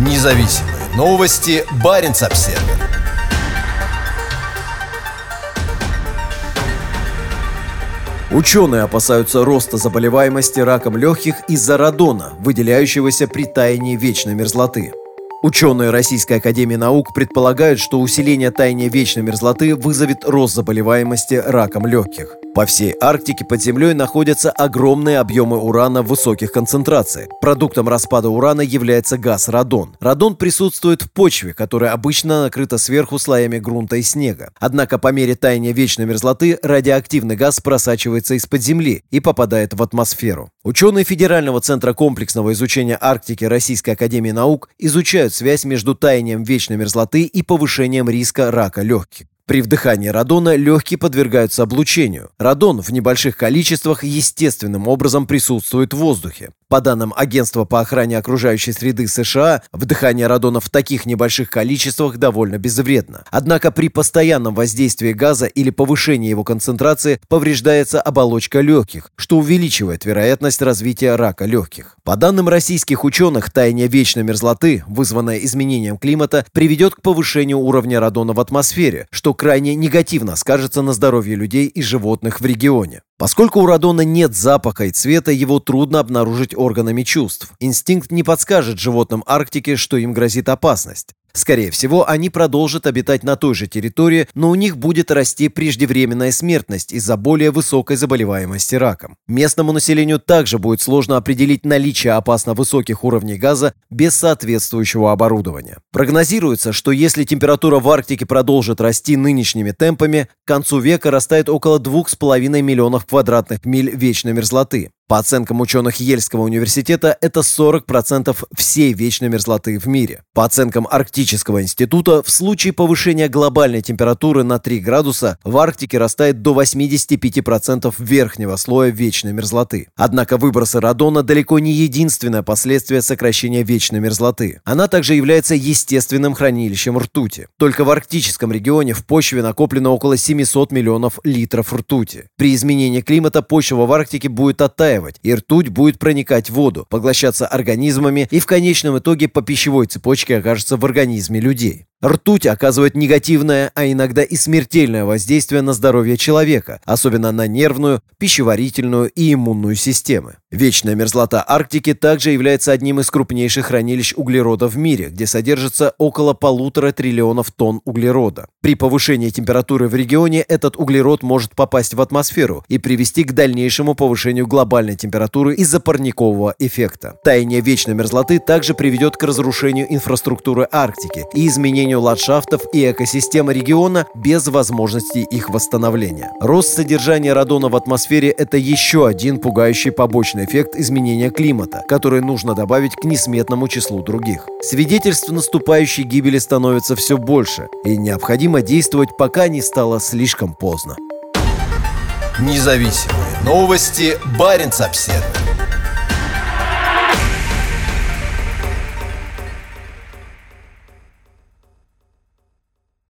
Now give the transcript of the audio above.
Независимые новости. Барин обсерва Ученые опасаются роста заболеваемости раком легких из-за радона, выделяющегося при таянии вечной мерзлоты. Ученые Российской Академии Наук предполагают, что усиление таяния вечной мерзлоты вызовет рост заболеваемости раком легких. По всей Арктике под землей находятся огромные объемы урана в высоких концентрациях. Продуктом распада урана является газ радон. Радон присутствует в почве, которая обычно накрыта сверху слоями грунта и снега. Однако по мере таяния вечной мерзлоты радиоактивный газ просачивается из-под земли и попадает в атмосферу. Ученые Федерального центра комплексного изучения Арктики Российской Академии Наук изучают связь между таянием вечной мерзлоты и повышением риска рака легких. При вдыхании радона легкие подвергаются облучению. Радон в небольших количествах естественным образом присутствует в воздухе. По данным Агентства по охране окружающей среды США, вдыхание радона в таких небольших количествах довольно безвредно. Однако при постоянном воздействии газа или повышении его концентрации повреждается оболочка легких, что увеличивает вероятность развития рака легких. По данным российских ученых, таяние вечной мерзлоты, вызванное изменением климата, приведет к повышению уровня радона в атмосфере, что крайне негативно скажется на здоровье людей и животных в регионе. Поскольку у радона нет запаха и цвета, его трудно обнаружить органами чувств. Инстинкт не подскажет животным Арктики, что им грозит опасность. Скорее всего, они продолжат обитать на той же территории, но у них будет расти преждевременная смертность из-за более высокой заболеваемости раком. Местному населению также будет сложно определить наличие опасно высоких уровней газа без соответствующего оборудования. Прогнозируется, что если температура в Арктике продолжит расти нынешними темпами, к концу века растает около 2,5 миллионов квадратных миль вечной мерзлоты. По оценкам ученых Ельского университета, это 40% всей вечной мерзлоты в мире. По оценкам Арктического института, в случае повышения глобальной температуры на 3 градуса в Арктике растает до 85% верхнего слоя вечной мерзлоты. Однако выбросы радона далеко не единственное последствие сокращения вечной мерзлоты. Она также является естественным хранилищем ртути. Только в арктическом регионе в почве накоплено около 700 миллионов литров ртути. При изменении климата почва в Арктике будет оттаивать застаивать, и ртуть будет проникать в воду, поглощаться организмами и в конечном итоге по пищевой цепочке окажется в организме людей. Ртуть оказывает негативное, а иногда и смертельное воздействие на здорье человека, особенно на нервную, пищеварительную и иммунную системы. Вечная мерзлота Арктики также является одним из крупнейших хранилищ углерода в мире, где содержится около полутора триллионов тонн углерода. При повышении температуры в регионе этот углерод может попасть в атмосферу и привести к дальнейшему повышению глобальной температуры из-за парникового эффекта. Таяние вечной мерзлоты также приведет к разрушению инфраструктуры Арктики и изменению изменению ландшафтов и экосистемы региона без возможности их восстановления. Рост содержания радона в атмосфере – это еще один пугающий побочный эффект изменения климата, который нужно добавить к несметному числу других. Свидетельств наступающей гибели становится все больше, и необходимо действовать, пока не стало слишком поздно. Независимые новости. Барин обседный.